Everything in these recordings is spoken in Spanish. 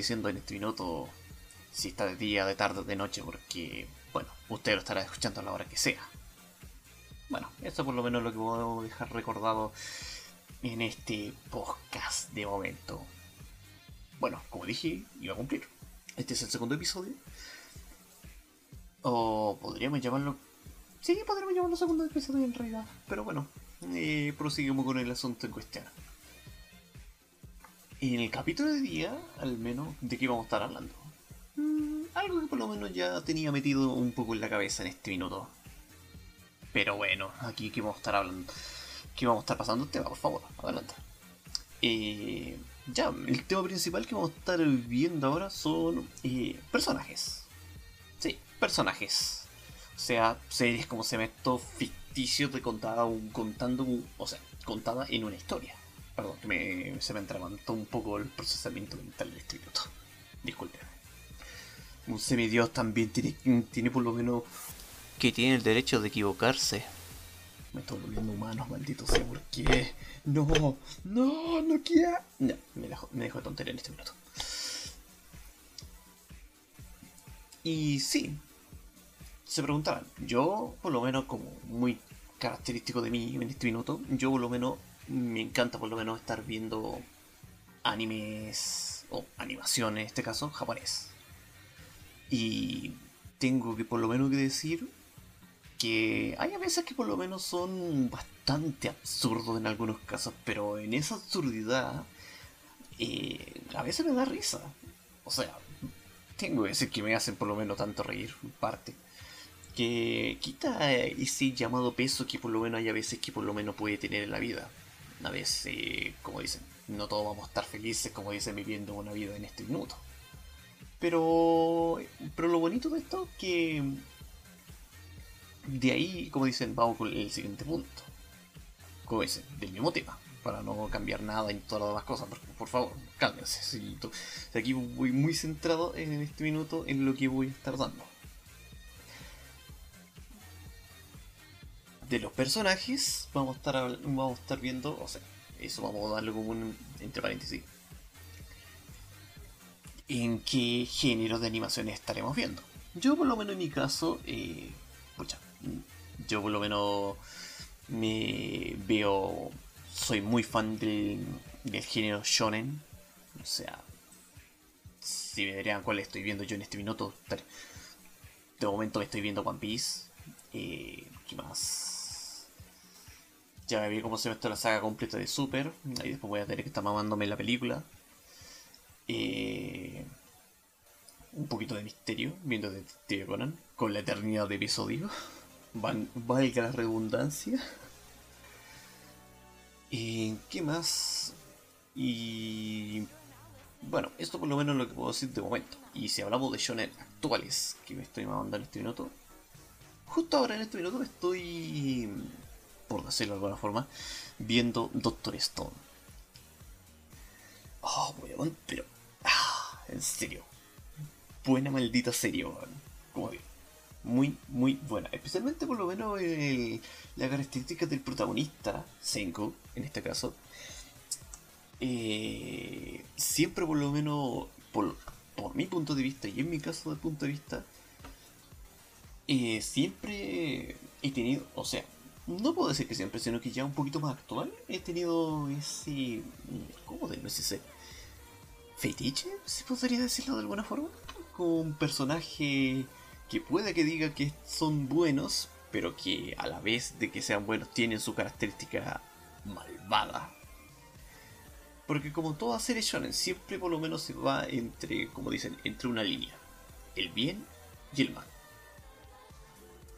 diciendo en este minuto si está de día, de tarde o de noche, porque, bueno, usted lo estará escuchando a la hora que sea. Bueno, eso por lo menos lo que puedo dejar recordado en este podcast de momento. Bueno, como dije, iba a cumplir. Este es el segundo episodio. O podríamos llamarlo... Sí, podríamos llamarlo segundo episodio en realidad. Pero bueno, eh, proseguimos con el asunto en cuestión. En el capítulo de día, al menos, ¿de qué vamos a estar hablando? Mm, algo que por lo menos ya tenía metido un poco en la cabeza en este minuto. Pero bueno, aquí que vamos a estar hablando. ¿Qué vamos a estar pasando el tema, por favor, adelante. Eh, ya, el tema principal que vamos a estar viendo ahora son eh, personajes. Sí, personajes. O sea, series como se esto ficticio de contada, contando, o sea, contada en una historia. Perdón, que me, se me entrabantó un poco el procesamiento mental de este minuto. Disculpen. Un semidios también tiene, tiene por lo menos que tiene el derecho de equivocarse. Me estoy volviendo humano, maldito sea, porque no, no, no quiero. No, me dejo, me dejo de tontería en este minuto. Y sí, se preguntarán, yo por lo menos como muy característico de mí en este minuto, yo por lo menos me encanta por lo menos estar viendo animes o animación en este caso japonés. Y tengo que por lo menos que decir que hay a veces que por lo menos son bastante absurdos en algunos casos, pero en esa absurdidad eh, a veces me da risa. O sea, tengo que decir que me hacen por lo menos tanto reír, parte. Que quita ese llamado peso que por lo menos hay a veces que por lo menos puede tener en la vida. A veces, como dicen, no todos vamos a estar felices, como dicen, viviendo una vida en este minuto. Pero, pero lo bonito de esto es que de ahí, como dicen, vamos con el siguiente punto. Como dicen, del mismo tema. Para no cambiar nada en todas las demás cosas. Por, favor, cálmense. aquí voy muy centrado en este minuto en lo que voy a estar dando. De los personajes, vamos a estar, vamos a estar viendo, o sea, eso vamos a darle como un entre paréntesis. ¿En qué género de animaciones estaremos viendo? Yo, por lo menos en mi caso, eh, yo por lo menos me veo, soy muy fan del, género shonen. O sea, si me dirían cuál estoy viendo yo en este minuto, de momento me estoy viendo One Piece. Eh, ¿Qué más? Ya me vi cómo se ve la saga completa de Super. Ahí después voy a tener que estar mamándome la película. Eh, un poquito de misterio, viendo Detective Conan, con la eternidad de episodio valga la redundancia. ¿Y qué más? Y bueno, esto por lo menos es lo que puedo decir de momento. Y si hablamos de shonen actuales que me estoy mandando en este minuto, justo ahora en este minuto estoy, por decirlo de alguna forma, viendo Doctor Stone. Oh, weón, pero. Ah, en serio. Buena maldita serie, Como digo muy, muy buena. Especialmente por lo menos la característica del protagonista, Senko, en este caso. Eh, siempre por lo menos, por, mi punto de vista y en mi caso de punto de vista, eh, siempre he tenido, o sea, no puedo decir que siempre, sino que ya un poquito más actual, he tenido ese, ¿cómo decirse? Fetiche, si podría decirlo de alguna forma, con un personaje que puede que diga que son buenos, pero que a la vez de que sean buenos tienen su característica malvada. Porque como toda serie shonen, siempre por lo menos se va entre, como dicen, entre una línea. El bien y el mal.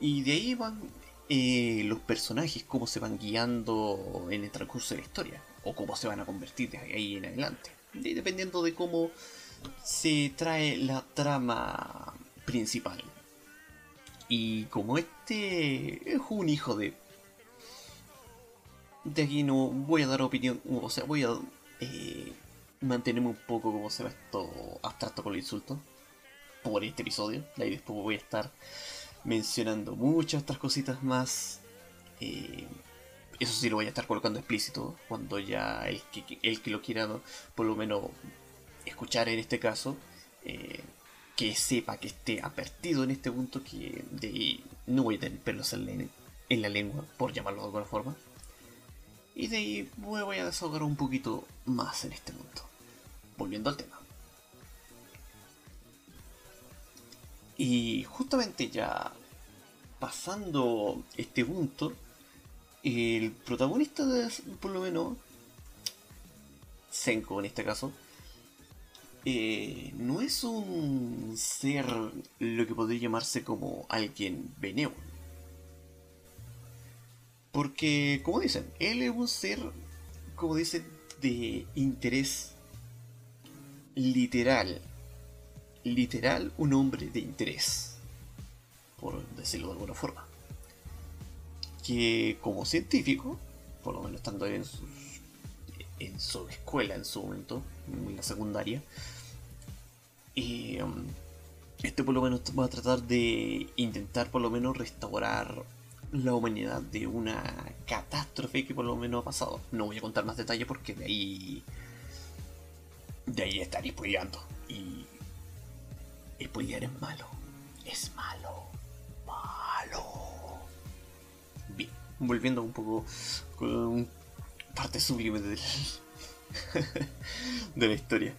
Y de ahí van los personajes, cómo se van guiando en el transcurso de la historia. O cómo se van a convertir de ahí en adelante. dependiendo de cómo se trae la trama principal. Y como este es un hijo de... De aquí no voy a dar opinión, o sea, voy a eh, mantenerme un poco como se ve esto abstracto con el insulto por este episodio. Ahí después voy a estar mencionando muchas otras cositas más eh, eso sí lo voy a estar colocando explícito cuando ya el que, el que lo quiera por lo menos escuchar en este caso, eh, que sepa que esté advertido en este punto que de, no voy a tener pelos en la, en la lengua, por llamarlo de alguna forma. Y de ahí voy a desahogar un poquito más en este punto. Volviendo al tema. Y justamente ya pasando este punto, el protagonista, de, por lo menos, Senko en este caso, eh, no es un ser lo que podría llamarse como alguien benévolo. Porque, como dicen, él es un ser, como dicen, de interés literal. Literal, un hombre de interés. Por decirlo de alguna forma. Que como científico, por lo menos estando en su, en su escuela en su momento, en la secundaria, y um, este por lo menos va a tratar de intentar por lo menos restaurar la humanidad de una catástrofe que por lo menos ha pasado. No voy a contar más detalles porque de ahí. De ahí estaría spoileando. Y. Spoilear es malo. Es malo. Malo. Bien, volviendo un poco con parte sublime de la historia.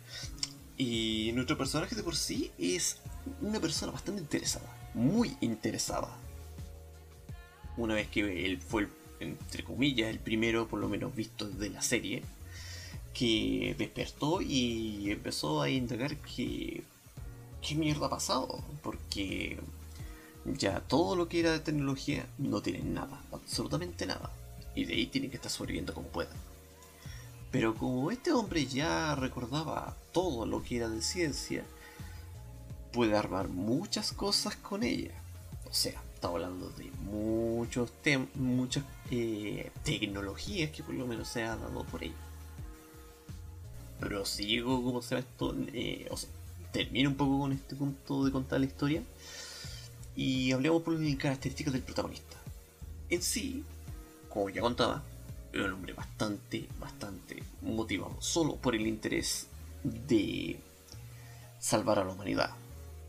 Y nuestro personaje de por sí es una persona bastante interesada, muy interesada. Una vez que él fue, entre comillas, el primero, por lo menos visto de la serie, que despertó y empezó a indagar que qué mierda ha pasado, porque ya todo lo que era de tecnología no tiene nada, absolutamente nada, y de ahí tienen que estar sobreviviendo como puedan. Pero como este hombre ya recordaba todo lo que era de ciencia, puede armar muchas cosas con ella. O sea, está hablando de muchos muchas eh, tecnologías que por lo menos se ha dado por ella. Prosigo como se ve esto, eh, o sea, termino un poco con este punto de contar la historia y hablemos por las características del protagonista. En sí, como ya contaba, era un hombre bastante, bastante motivado, solo por el interés de salvar a la humanidad.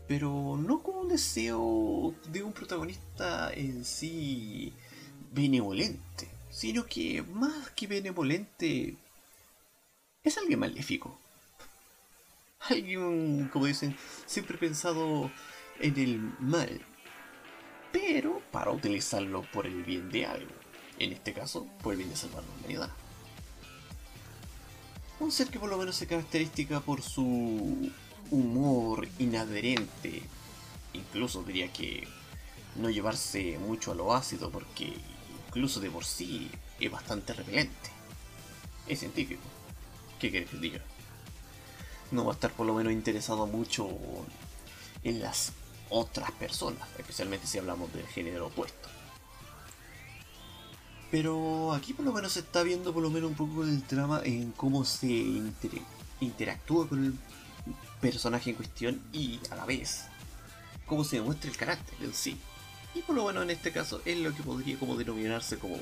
Pero no con un deseo de un protagonista en sí benevolente, sino que más que benevolente es alguien maléfico. Alguien, como dicen, siempre pensado en el mal, pero para utilizarlo por el bien de algo en este caso, por el bien de salvar la humanidad. Un ser que por lo menos se caracteriza por su humor inadherente, incluso diría que no llevarse mucho a lo ácido porque incluso de por sí es bastante repelente. Es científico. ¿Qué querés que diga? No va a estar por lo menos interesado mucho en las otras personas, especialmente si hablamos del género opuesto. Pero aquí por lo menos se está viendo por lo menos un poco el trama en cómo se interactúa con el personaje en cuestión y a la vez cómo se demuestra el carácter en sí. Y por lo menos en este caso es lo que podría como denominarse como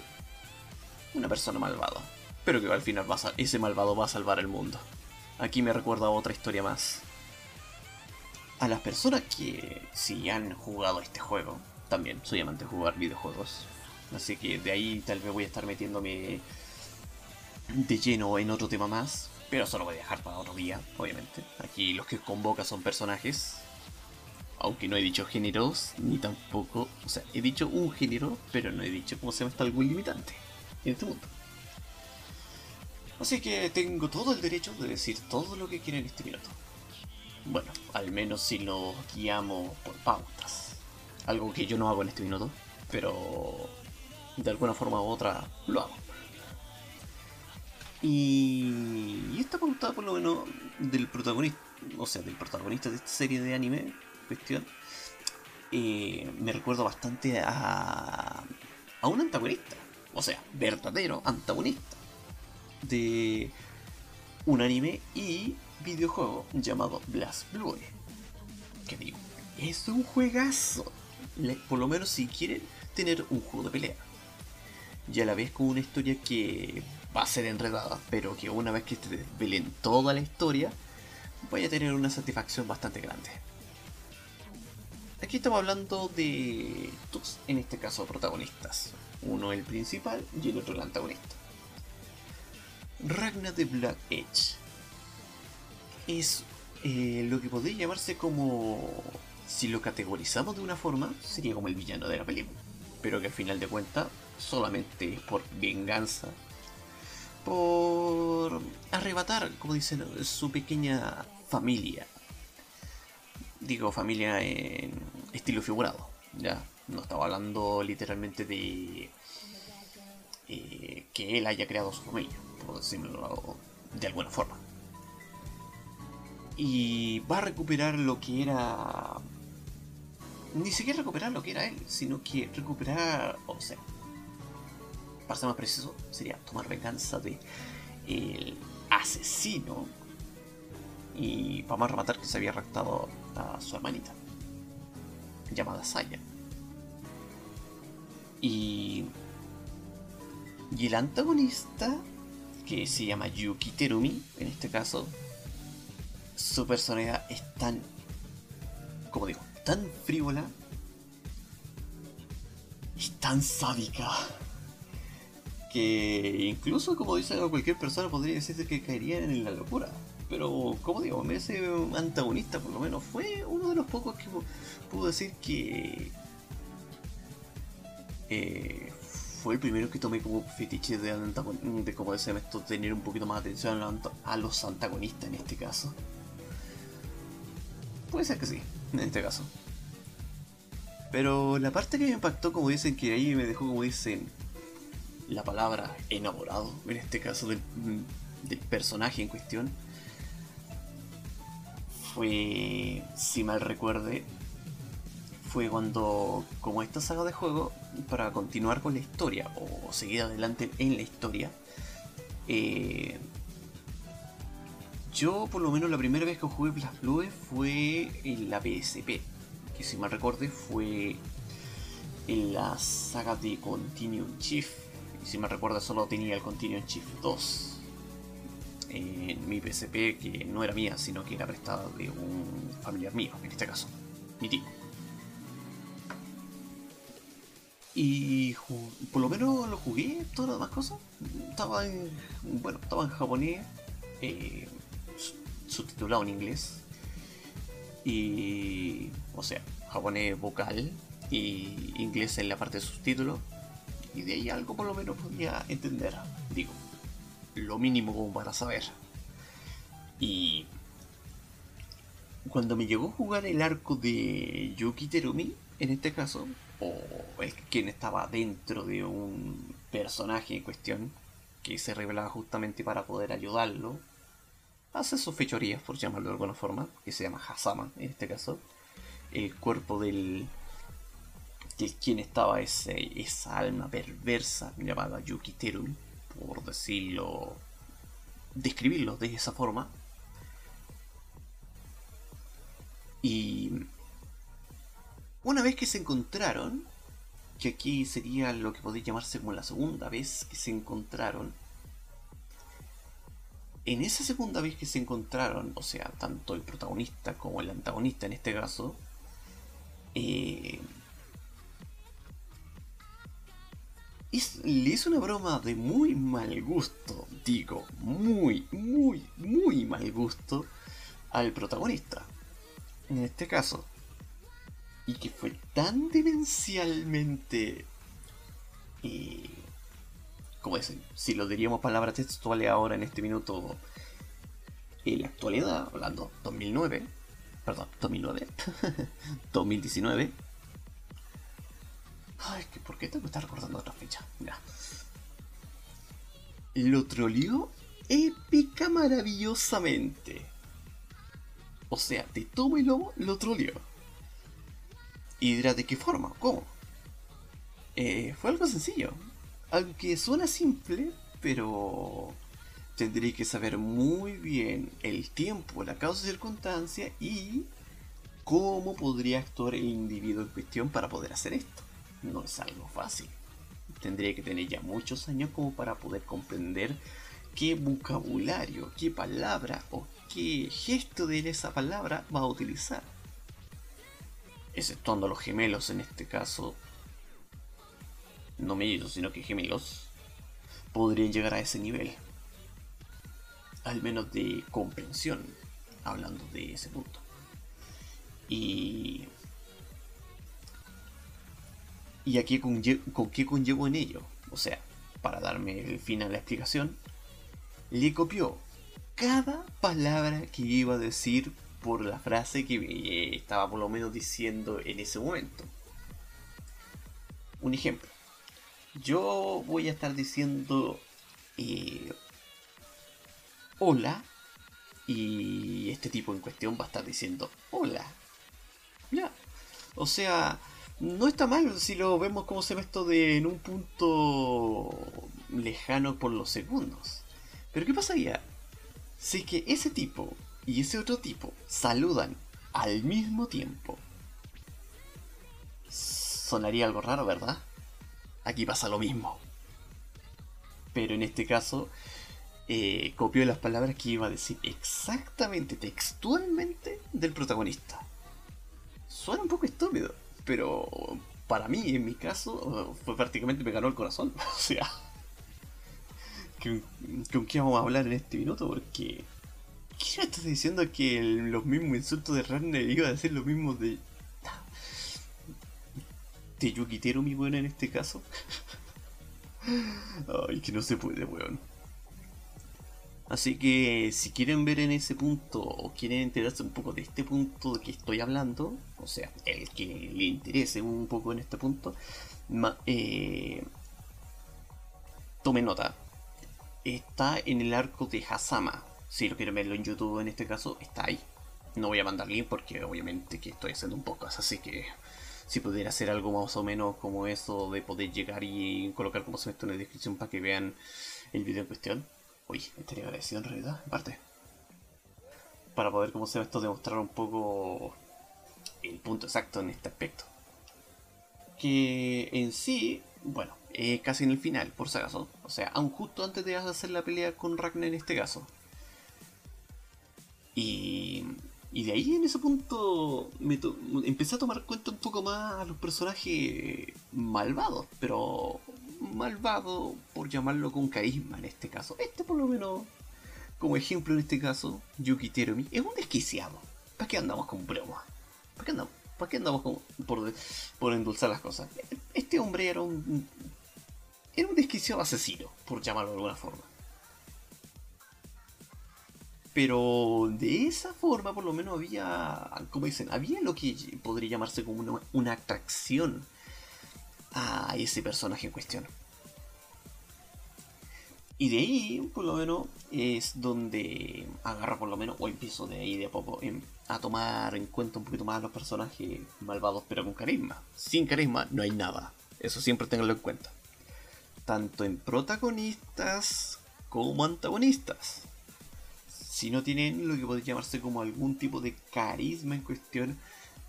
una persona malvada. Pero que al final va ese malvado va a salvar el mundo. Aquí me recuerda a otra historia más. A las personas que si han jugado este juego, también soy amante de jugar videojuegos, Así que de ahí tal vez voy a estar metiéndome de lleno en otro tema más. Pero eso lo voy a dejar para otro día, obviamente. Aquí los que convoca son personajes. Aunque no he dicho géneros, ni tampoco. O sea, he dicho un género, pero no he dicho cómo se llama está algún limitante en este mundo. Así que tengo todo el derecho de decir todo lo que quiera en este minuto. Bueno, al menos si lo guiamos por pautas. Algo que yo no hago en este minuto, pero de alguna forma u otra lo hago. Y, esta pauta, por lo menos, del protagonista, o sea, del protagonista de esta serie de anime, cuestión, eh, me recuerda bastante a, a un antagonista, o sea, verdadero antagonista de un anime y videojuego llamado Blast Blue. Que digo, es un juegazo. Por lo menos si quieren tener un juego de pelea y a la vez con una historia que va a ser enredada, pero que una vez que te desvelen toda la historia, voy a tener una satisfacción bastante grande. Aquí estamos hablando de dos, en este caso, protagonistas. Uno el principal y el otro el antagonista. Ragnar de Black Edge es eh, lo que podría llamarse como, si lo categorizamos de una forma, sería como el villano de la película. Pero que al final de cuentas solamente es por venganza, por arrebatar, como dicen, su pequeña familia. Digo familia en estilo figurado, ya. No estaba hablando literalmente de eh, que él haya creado su familia, por decirlo de alguna forma. Y va a recuperar lo que era... Ni siquiera recuperar lo que era él, sino que recuperar, o sea, para ser más preciso, sería tomar venganza de el asesino y para más rematar que se había raptado a su hermanita llamada Saya y y el antagonista que se llama Yuki Terumi en este caso su personalidad es tan como digo tan frívola y tan sádica que incluso como dice cualquier persona podría decirse que caerían en la locura. Pero como digo, ese antagonista por lo menos fue uno de los pocos que pudo decir que eh, fue el primero que tomé como fetiche de, de como decía esto, tener un poquito más atención a los antagonistas en este caso. Puede ser que sí, en este caso. Pero la parte que me impactó, como dicen, que ahí me dejó, como dicen, la palabra enamorado, en este caso del, personaje en cuestión, fue, si mal recuerde, fue cuando, como esta saga de juego, para continuar con la historia o seguir adelante en la historia, eh, yo por lo menos la primera vez que jugué Blast Blue fue en la PSP, que si mal recuerde fue en la saga de Continuum Chief y si me recuerda solo tenía el Continuum Shift 2 en mi PSP que no era mía, sino que era prestada de un familiar mío, en este caso, mi tío. Y por lo menos lo jugué, todas las demás cosas. Estaba en, bueno, estaba en japonés, eh, subtitulado en inglés. Y, o sea, japonés vocal y inglés en la parte de subtítulos y de ahí algo por lo menos podía entender. Digo, lo mínimo como para saber. Y cuando me llegó a jugar el arco de Yuki Terumi, en este caso, o el quien estaba dentro de un personaje en cuestión, que se revelaba justamente para poder ayudarlo, hace sus fechorías, por llamarlo de alguna forma, que se llama Hasama en este caso, el cuerpo del que quien estaba ese, esa alma perversa llamada Yuki Terumi, por decirlo, describirlo de esa forma. Y una vez que se encontraron, que aquí sería lo que podría llamarse como la segunda vez que se encontraron, en esa segunda vez que se encontraron, o sea, tanto el protagonista como el antagonista en este caso, eh, le hizo una broma de muy mal gusto, digo, muy, muy, muy mal gusto al protagonista. En este caso. Y que fue tan demencialmente... Eh, como dicen, si lo diríamos palabras textuales ahora en este minuto, en la actualidad, hablando 2009, perdón, 2009, 2019, Ay, ¿por qué tengo que estar recordando otra fecha? Mira. Lo troleó épica maravillosamente. O sea, de tomo y lobo lo troleó. Y ¿de qué forma? ¿Cómo? Eh, fue algo sencillo. Algo que suena simple, pero tendría que saber muy bien el tiempo, la causa y circunstancia y cómo podría actuar el individuo en cuestión para poder hacer esto no es algo fácil. tendría que tener ya muchos años como para poder comprender qué vocabulario, qué palabra o qué gesto de esa palabra va a utilizar. Exceptuando los gemelos en este caso, no mellizos, sino que gemelos, podrían llegar a ese nivel. Al menos de comprensión, hablando de ese punto. Y. ¿Y aquí con, con qué conllevo en ello? O sea, para darme el fin a la explicación, le copió cada palabra que iba a decir por la frase que eh, estaba por lo menos diciendo en ese momento. Un ejemplo. Yo voy a estar diciendo eh, hola y este tipo en cuestión va a estar diciendo hola. Ya. O sea, no está mal si lo vemos como se ve esto de en un punto lejano por los segundos. Pero ¿qué pasaría si que ese tipo y ese otro tipo saludan al mismo tiempo? Sonaría algo raro, ¿verdad? Aquí pasa lo mismo. Pero en este caso, eh, copió las palabras que iba a decir exactamente, textualmente, del protagonista. Suena un poco estúpido, pero para mí, en mi caso, fue prácticamente me ganó el corazón. o sea, ¿con, qué vamos a hablar en este minuto? Porque, ¿qué estás diciendo que los mismos insultos de Ragnar iba a decir lo mismo de. de Yukiteru, mi buena, en este caso? Ay, que no se puede, weón. Así que si quieren ver en ese punto o quieren enterarse un poco de este punto de que estoy hablando, o sea, el que le interese un poco en este punto, eh, tome nota. Está en el arco de Hasama. Si lo quieren verlo en YouTube en este caso, está ahí. No voy a mandar link porque obviamente que estoy haciendo un podcast, así que si pudiera hacer algo más o menos como eso de poder llegar y colocar como se esto en la descripción para que vean el video en cuestión. Uy, estaría agradecido en realidad, en parte. Para poder, como se ve esto, demostrar un poco el punto exacto en este aspecto. Que en sí, bueno, es casi en el final, por si acaso. O sea, aún justo antes de hacer la pelea con Ragnar en este caso. Y y de ahí en ese punto me empecé a tomar cuenta un poco más a los personajes malvados, pero malvado por llamarlo con carisma en este caso. Este por lo menos, como ejemplo en este caso, Yuki Teromi, es un desquiciado. ¿Para qué andamos con broma? ¿Para qué andamos, para qué andamos por, por endulzar las cosas? Este hombre era un... Era un desquiciado asesino, por llamarlo de alguna forma. Pero de esa forma, por lo menos había, como dicen, había lo que podría llamarse como una, atracción a ese personaje en cuestión. Y de ahí, por lo menos, es donde agarra por lo menos, o empiezo de ahí de a poco, a tomar en cuenta un poquito más a los personajes malvados, pero con carisma. Sin carisma no hay nada. Eso siempre tenganlo en cuenta. Tanto en protagonistas como antagonistas si no tienen lo que podría llamarse como algún tipo de carisma en cuestión,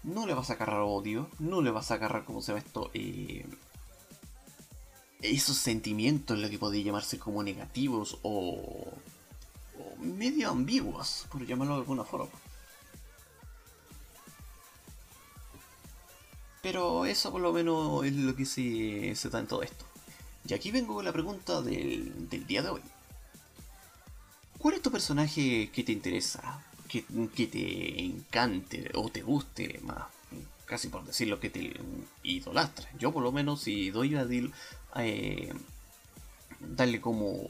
no le vas a agarrar odio, no le vas a agarrar, como se llama esto, eh, esos sentimientos, lo que podría llamarse como negativos o, o medio ambiguos, por llamarlo de alguna forma. Pero eso por lo menos es lo que se, se da en todo esto. Y aquí vengo con la pregunta del, del día de hoy. ¿Cuál es tu personaje que te interesa? Que, te encante o te guste más, casi por decirlo, que te idolastra. Yo por lo menos si doy a eh, darle como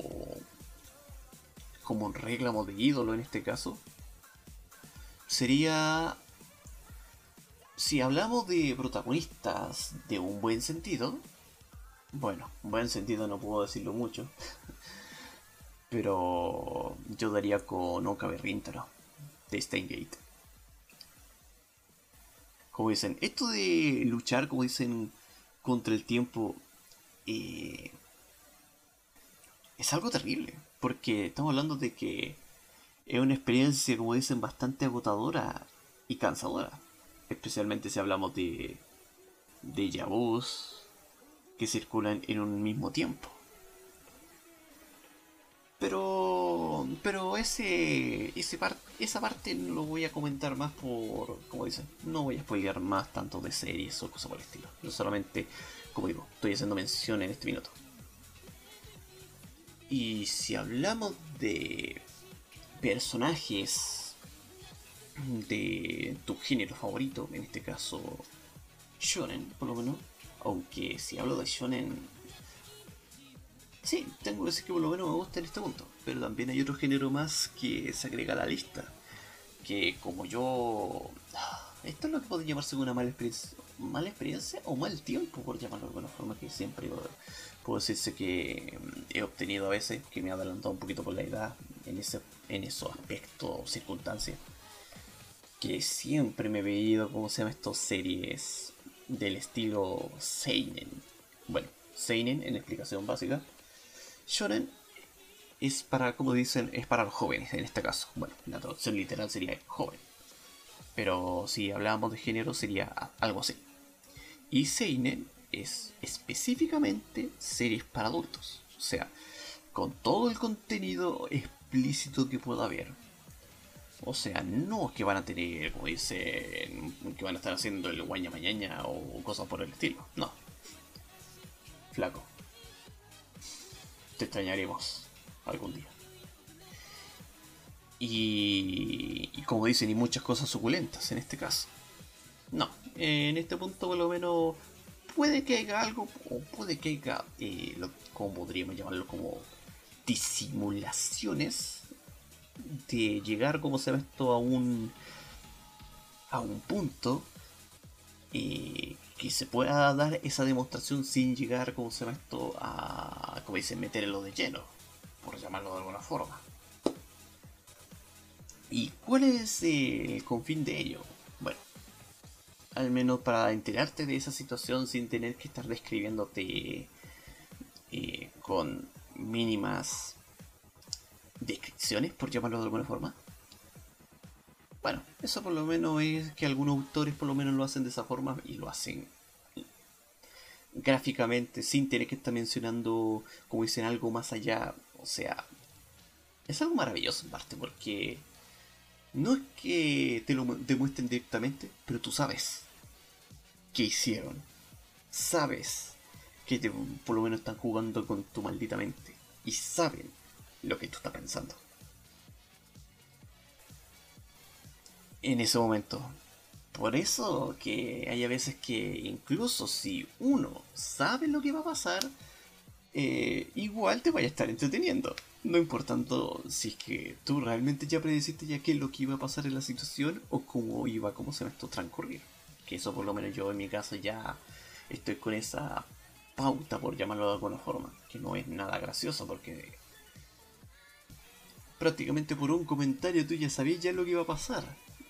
como un reclamo de ídolo en este caso, sería si hablamos de protagonistas de un buen sentido, bueno, buen sentido no puedo decirlo mucho, pero yo daría con Oka Berrintaro de Steingate. Como dicen, esto de luchar, como dicen, contra el tiempo eh, es algo terrible. Porque estamos hablando de que es una experiencia, como dicen, bastante agotadora y cansadora. Especialmente si hablamos de, de Yabuz, que circulan en un mismo tiempo. Pero, pero ese, ese esa parte no lo voy a comentar más por, como dicen, no voy a spoilear más tanto de series o cosas por el estilo. Yo solamente, como digo, estoy haciendo mención en este minuto. Y si hablamos de personajes de tu género favorito, en este caso shonen, por lo menos, aunque si hablo de shonen Sí, tengo que decir que por lo menos me gusta en este punto. Pero también hay otro género más que se agrega a la lista. Que como yo... Ah, esto es lo que puede llamarse una mala experiencia. Mala experiencia o mal tiempo, por llamarlo de alguna forma, que siempre puedo decirse que mm, he obtenido a veces, que me ha adelantado un poquito por la edad en, ese, en esos aspectos, circunstancias. Que siempre me he veído, ¿cómo se llama estos series del estilo Seinen? Bueno, Seinen en explicación básica Shonen es para, como dicen, es para los jóvenes en este caso. Bueno, la traducción literal sería joven. Pero si hablábamos de género sería algo así. Y Seinen es específicamente series para adultos. O sea, con todo el contenido explícito que pueda haber. O sea, no que van a tener, como dicen, que van a estar haciendo el guaña mañana o cosas por el estilo. No. Flaco te extrañaremos algún día. Y, como dicen, y muchas cosas suculentas en este caso. No, en este punto por lo menos puede que haya algo, o puede que haya, eh, como podríamos llamarlo, como disimulaciones de llegar, como se ve esto, a un, a un punto eh, que se pueda dar esa demostración sin llegar, como se llama esto, a, como dicen, meterlo de lleno, por llamarlo de alguna forma. ¿Y cuál es el confín de ello? Bueno, al menos para enterarte de esa situación sin tener que estar describiéndote eh, con mínimas descripciones, por llamarlo de alguna forma. Bueno, eso por lo menos es que algunos autores por lo menos lo hacen de esa forma y lo hacen gráficamente sin tener que estar mencionando, como dicen, algo más allá. O sea, es algo maravilloso en parte porque no es que te lo demuestren directamente, pero tú sabes qué hicieron. Sabes que te, por lo menos están jugando con tu maldita mente y saben lo que tú estás pensando. En ese momento. Por eso que hay a veces que incluso si uno sabe lo que va a pasar, eh, igual te vaya a estar entreteniendo. No importando si es que tú realmente ya predeciste ya qué es lo que iba a pasar en la situación o cómo iba, cómo se me esto transcurrir. Que eso por lo menos yo en mi caso ya estoy con esa pauta por llamarlo de alguna forma. Que no es nada gracioso porque prácticamente por un comentario tú ya sabías ya lo que iba a pasar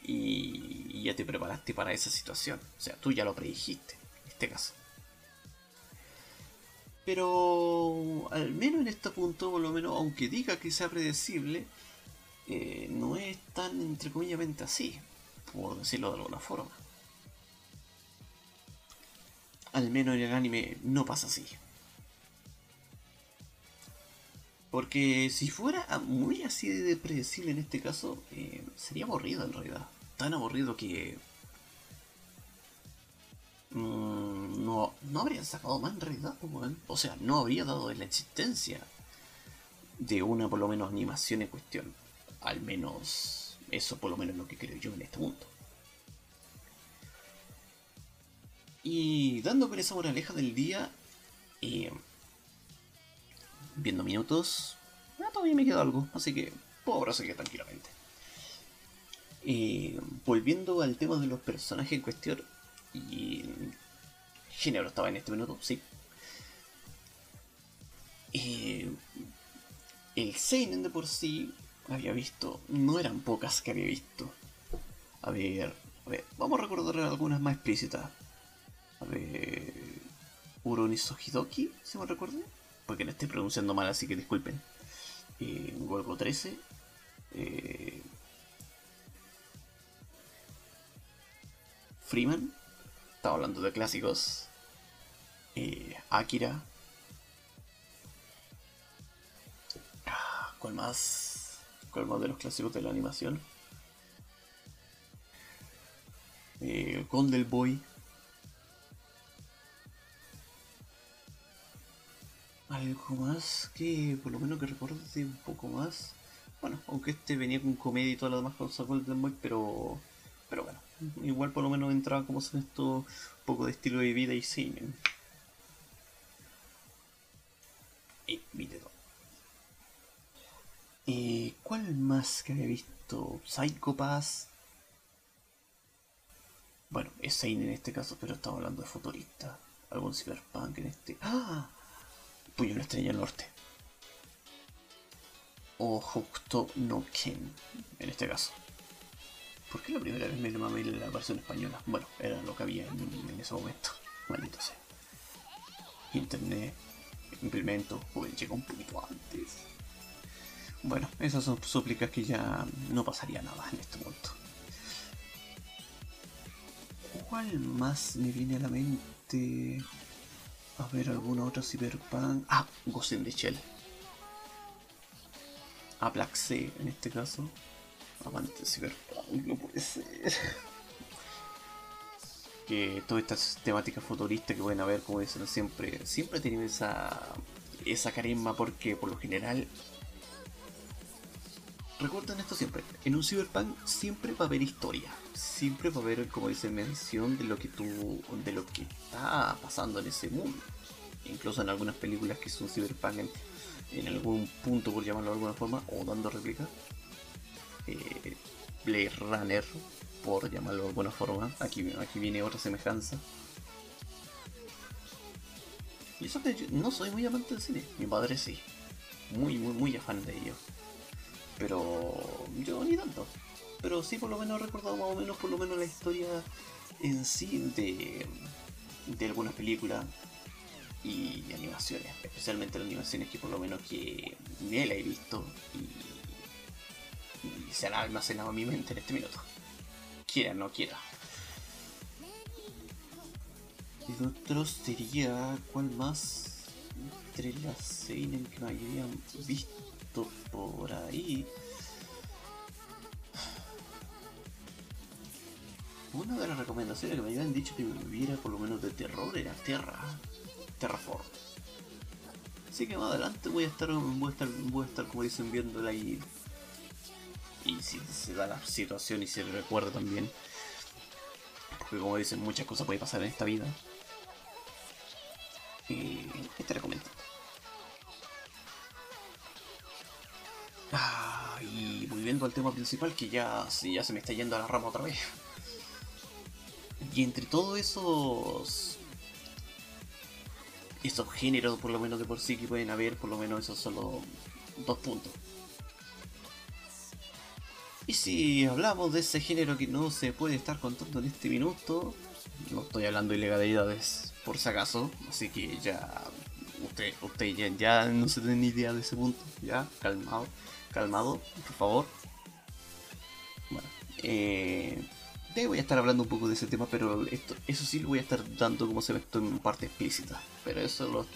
y, ya te preparaste para esa situación. O sea, tú ya lo predijiste, en este caso. Pero al menos en este punto, por lo menos, aunque diga que sea predecible, eh, no es tan entre comillas así, por decirlo de alguna forma. Al menos en el anime no pasa así. Porque si fuera muy así de predecible en este caso, eh, sería aburrido en realidad tan aburrido que mm, no, no habrían sacado más en realidad. O sea, no habría dado la existencia de una por lo menos animación en cuestión. Al menos eso por lo menos es lo que creo yo en este mundo. Y dando con esa moraleja del día, eh, viendo minutos, ah, todavía me queda algo, así que puedo proseguir tranquilamente. Eh, volviendo al tema de los personajes en cuestión, y género estaba en este minuto, sí. Eh, el Seinen de por sí había visto, no eran pocas que había visto. A ver, a ver, vamos a recordar algunas más explícitas. A ver, Uroniso Hidoki, si me recuerdo, porque no estoy pronunciando mal, así que disculpen. Eh, 13, eh, Freeman, estaba hablando de clásicos. Eh, Akira. Ah, ¿Cuál más? ¿Cuál más de los clásicos de la animación? Eh, Gondel Boy. Algo más que por lo menos que recuerde un poco más. Bueno, aunque este venía con comedia y todo lo demás con Golden Boy, pero. Pero bueno, igual por lo menos entraba como son esto un poco de estilo de vida y cine. Y video. ¿Y cuál más que había visto? Psycho Pass. Bueno, es Seinen en este caso, pero estamos hablando de futurista. Algún cyberpunk en este. ¡Ah! Puyo una estrella norte. O justo no Ken, en este caso. ¿Por qué la primera vez me llamaba la versión española? Bueno, era lo que había en, ese momento. Maldito sea. Internet, implemento, pues llegó un poquito antes. Bueno, esas son súplicas que ya no pasaría nada en este momento. ¿Cuál más me viene a la mente? A ver, alguna otra Cyberpunk. Ah, Ghost in the Shell. A Black Sea en este caso. Amante Cyberpunk, no puede ser. que todas estas temáticas futuristas que pueden haber, como dicen siempre, siempre tienen esa, esa carisma porque por lo general recuerden esto siempre, en un cyberpunk siempre va a haber historia, siempre va a haber, como dice, mención de lo que tú, de lo que está pasando en ese mundo. Incluso en algunas películas que son cyberpunk en, algún punto, por llamarlo de alguna forma, o dando réplica. Eh, Runner, por llamarlo de alguna forma. Aquí, aquí viene otra semejanza. Y eso que yo no soy muy amante del cine, mi padre sí. Muy, muy, muy afán de ello. Pero yo ni tanto. Pero sí por lo menos he recordado más o menos por lo menos la historia en sí de, de algunas películas y animaciones, especialmente las animaciones que por lo menos que ni la he visto y se han almacenado en mi mente en este minuto. Quiera, no quiera. Y otro sería, ¿cuál más? Entre las seinen que me habían visto por ahí. Una de las recomendaciones que me habían dicho que viviera por lo menos de terror era Terra. Terraform. Así que más adelante voy a estar, voy a estar, voy a estar como dicen, viéndola y. Y si se da la situación y se recuerda también. Porque como dicen, muchas cosas pueden pasar en esta vida. Y estaré comentando. Ah, y volviendo al tema principal que ya, ya se me está yendo a la rama otra vez. Y entre todos esos esos géneros, por lo menos de por sí, que pueden haber, por lo menos esos son los dos puntos. Y si hablamos de ese género que no se puede estar contando en este minuto, no estoy hablando de ilegalidades, por si acaso, así que ya usted, usted ya, no se tiene ni idea de ese punto, ya, calmado, calmado, por favor. Bueno, eh, voy a estar hablando un poco de ese tema, pero esto, eso sí lo voy a estar dando como se ve esto en parte explícita. Pero eso lo,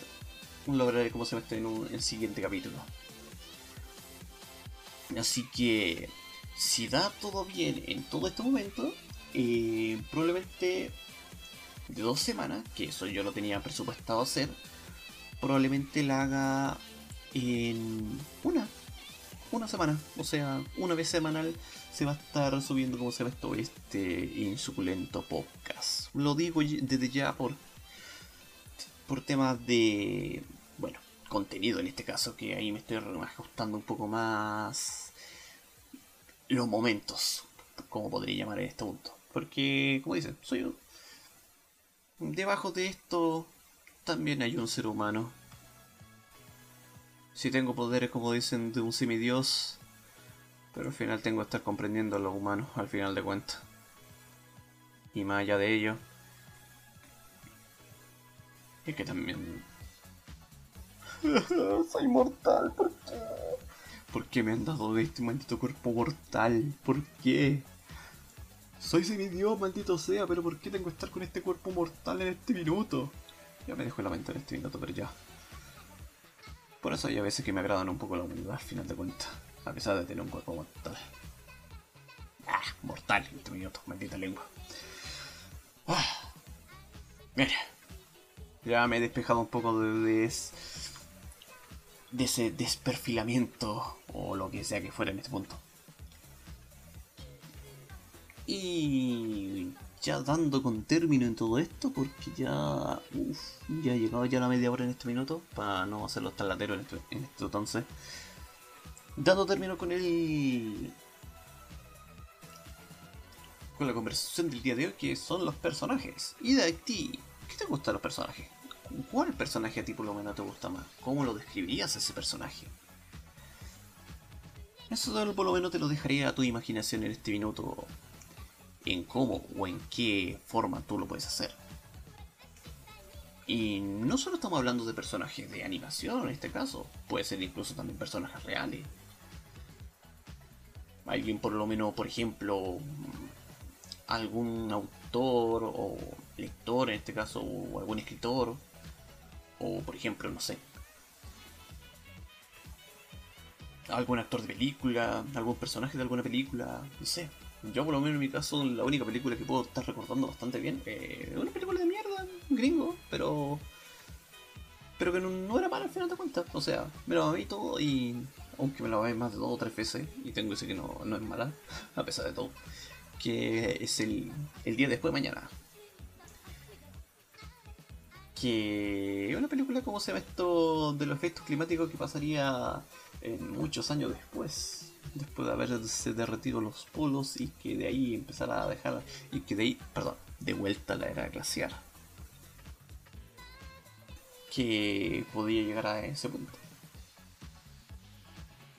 lo veré como se ve en un el siguiente capítulo. Así que, si da todo bien en todo este momento, eh, probablemente de dos semanas, que eso yo lo tenía presupuestado hacer, probablemente la haga en una una semana. O sea, una vez semanal se va a estar subiendo como se ve todo este insuculento podcast. Lo digo desde ya por, por temas de, bueno, contenido en este caso, que ahí me estoy ajustando un poco más los momentos, como podría llamar en este punto. Porque, como dicen, soy un... Debajo de esto también hay un ser humano si tengo poderes como dicen de un semidios, pero al final tengo que estar comprendiendo a los humanos al final de cuentas. Y más allá de ello, es que también... Soy mortal, ¿por qué? ¿Por qué me han dado de este maldito cuerpo mortal? ¿Por qué? Soy semidios, maldito sea, pero ¿por qué tengo que estar con este cuerpo mortal en este minuto? ya me dejo la mente en este minuto, pero ya. Por eso hay a veces que me agradan un poco la humildad al final de cuentas, a pesar de tener un cuerpo mortal. Ah, mortal en este minuto, maldita lengua. Ah. Mira, ya me he despejado un poco de, de, de ese desperfilamiento o lo que sea que fuera en este punto. Y ya dando con término en todo esto, porque ya. Uf, ya he llegado ya la media hora en este minuto, para no hacerlo tan latero en, este, en esto entonces. Dando término con el. con la conversación del día de hoy, que son los personajes. Y de ti, ¿qué te gustan los personajes? ¿Cuál personaje a ti por lo menos te gusta más? ¿Cómo lo describirías ese personaje? Eso por lo menos te lo dejaría a tu imaginación en este minuto en cómo o en qué forma tú lo puedes hacer. Y no solo estamos hablando de personajes de animación en este caso, puede ser incluso también personajes reales. Alguien por lo menos, por ejemplo, algún autor o lector en este caso, o algún escritor, o por ejemplo, no sé, algún actor de película, algún personaje de alguna película, no sé. Yo por lo menos en mi caso, la única película que puedo estar recordando bastante bien es una película de mierda, gringo, pero... Pero que no, era mala al final de cuentas. O sea, me lo vi todo y... Aunque me lo vi más de dos o tres veces, y tengo que decir que no, no es mala, a pesar de todo. Que es el, el día después de mañana. Que una película, como se llama esto? De los efectos climáticos que pasaría en muchos años después después de haberse derretido los polos y que de ahí empezara a dejar, y que de ahí, perdón, de vuelta la era glaciar. Que podía llegar a ese punto.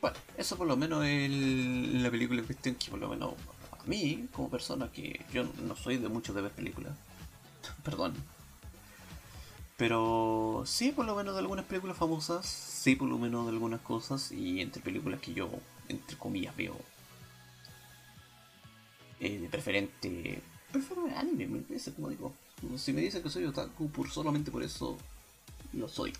Bueno, eso por lo menos es la película en cuestión que por lo menos a mí, como persona, que yo no soy de mucho de ver películas, perdón. Pero sí, por lo menos de algunas películas famosas, sí, por lo menos de algunas cosas, y entre películas que yo entre comillas, veo eh, de preferente. Prefiero anime mil veces, como digo. Si me dicen que soy otaku por solamente por eso, lo soy.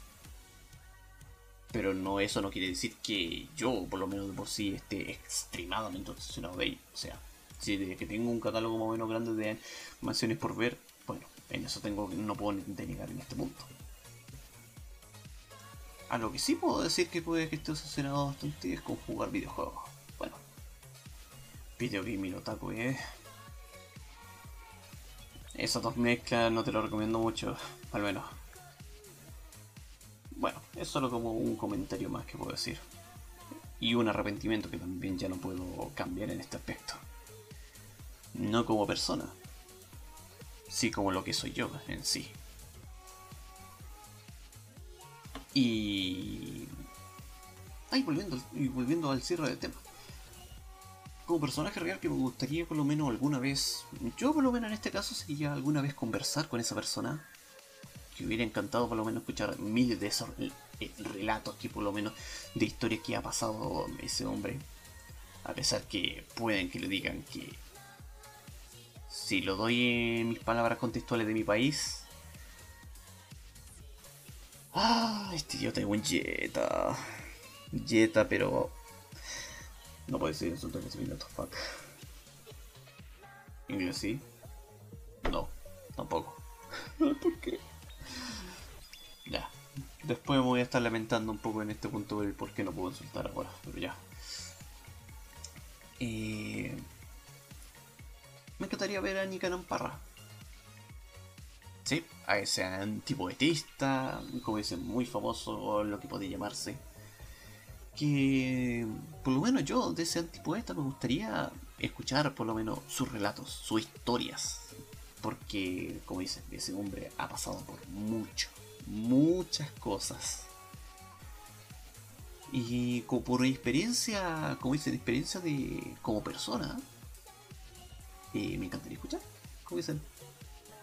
Pero no, eso no quiere decir que yo, por lo menos de por sí, esté extremadamente obsesionado de ello. O sea, si de que tengo un catálogo más o menos grande de mansiones por ver, en eso tengo no puedo negar en este punto. A lo que sí puedo decir que puede que esté obsesionado bastante es con jugar videojuegos. Bueno, Video Gaming Otaku, eh. Esas dos mezclas no te lo recomiendo mucho, al menos. Bueno, es solo como un comentario más que puedo decir. Y un arrepentimiento que también ya no puedo cambiar en este aspecto. No como persona, sí como lo que soy yo en sí. Y. Ay, volviendo, volviendo al cierre del tema. Como personaje real que me gustaría por lo menos alguna vez. Yo por lo menos en este caso sería alguna vez conversar con esa persona. Que hubiera encantado por lo menos escuchar miles de esos eh, relatos que por lo menos de historias que ha pasado ese hombre. A pesar que pueden que le digan que si lo doy en mis palabras contextuales de mi país, Ah, este idiota es un Jetta. Jetta, pero. No puede ser insulto en ese minuto, fuck. Inglés sí. No, tampoco. ¿Por qué? Ya. Después me voy a estar lamentando un poco en este punto del por qué no puedo insultar ahora, pero ya. Eh... Me encantaría ver a Nicanor Parra. Sí, a ese antipoetista, como dicen, muy famoso, lo que puede llamarse. Que por lo menos yo de ese antipoeta me gustaría escuchar por lo menos sus relatos, sus historias. Porque, como dicen, ese hombre ha pasado por mucho, muchas cosas. Y como por experiencia, como dicen, experiencia de como persona, eh, me encantaría escuchar. Como dicen,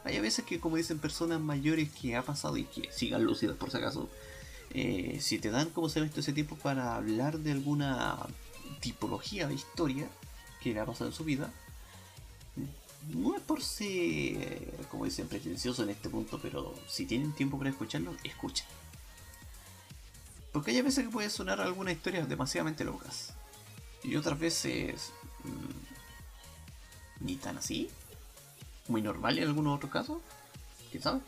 hay a veces que, como dicen personas mayores que ha pasado y que sigan lúcidas por si acaso, eh, si te dan, como se visto ese tiempo para hablar de alguna tipología de historia que le ha pasado en su vida, no es por ser, como dicen, pretencioso en este punto, pero si tienen tiempo para escucharlo, escuchen. Porque hay veces que puede sonar algunas historias demasiadamente locas. Y otras veces... Ni tan así. Muy normal en algunos otros casos. ¿Quién sabe?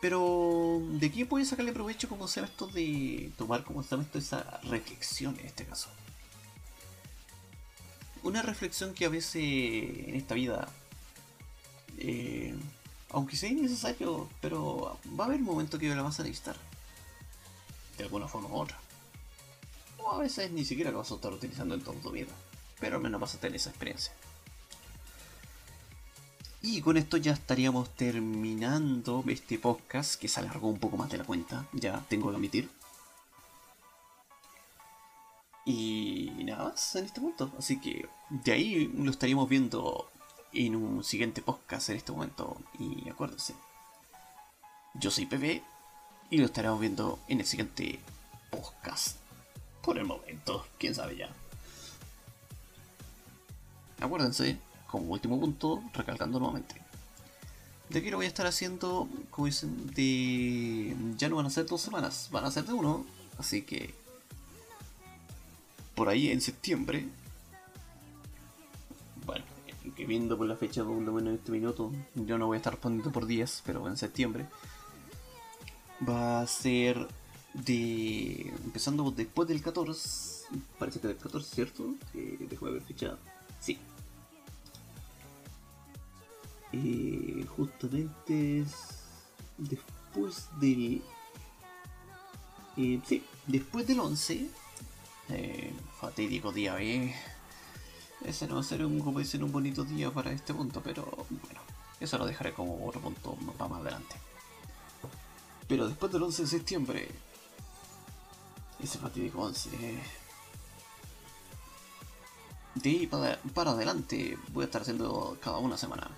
Pero, ¿de qué puede sacarle provecho como se esto de tomar como se esto esa reflexión en este caso? Una reflexión que a veces en esta vida, eh, aunque sea innecesario, pero va a haber un momento que la vas a necesitar. De alguna forma u otra. O a veces ni siquiera lo vas a estar utilizando en toda tu vida. Pero al menos vas a tener esa experiencia. Y con esto ya estaríamos terminando este podcast que se alargó un poco más de la cuenta, ya tengo que admitir. Y nada más en este punto, así que de ahí lo estaríamos viendo en un siguiente podcast en este momento. Y acuérdense, yo soy PB y lo estaremos viendo en el siguiente podcast. Por el momento, quién sabe ya. Acuérdense, como último punto, recalcando nuevamente. De aquí lo voy a estar haciendo, como dicen, de... Ya no van a ser dos semanas, van a ser de uno. Así que... Por ahí en septiembre... Bueno, que viendo por la fecha, por lo menos en este minuto, yo no voy a estar respondiendo por días, pero en septiembre. Va a ser de... Empezando después del 14. Parece que del 14, ¿cierto? Eh, de ver fecha. Sí, eh, justamente después del... Eh, sí, después del 11, eh, fatídico día B. Ese no va a ser un, como dicen, un bonito día para este punto, pero bueno, eso lo dejaré como otro punto para más adelante. Pero después del 11 de septiembre, ese fatídico 11, de ahí para, adelante voy a estar haciendo cada una semana.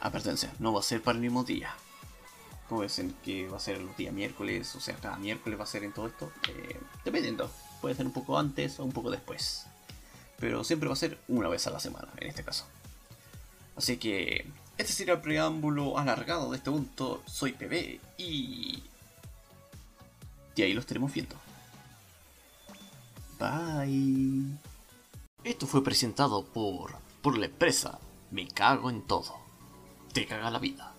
Advertencia, no va a ser para el mismo día. Como dicen que va a ser los días miércoles, o sea, cada miércoles va a ser en todo esto. Eh, dependiendo, puede ser un poco antes o un poco después. Pero siempre va a ser una vez a la semana, en este caso. Así que este sería el preámbulo alargado de este punto. Soy PB y... Y ahí lo estaremos viendo. Bye. Esto fue presentado por, por la empresa Me Cago en Todo te caga la vida.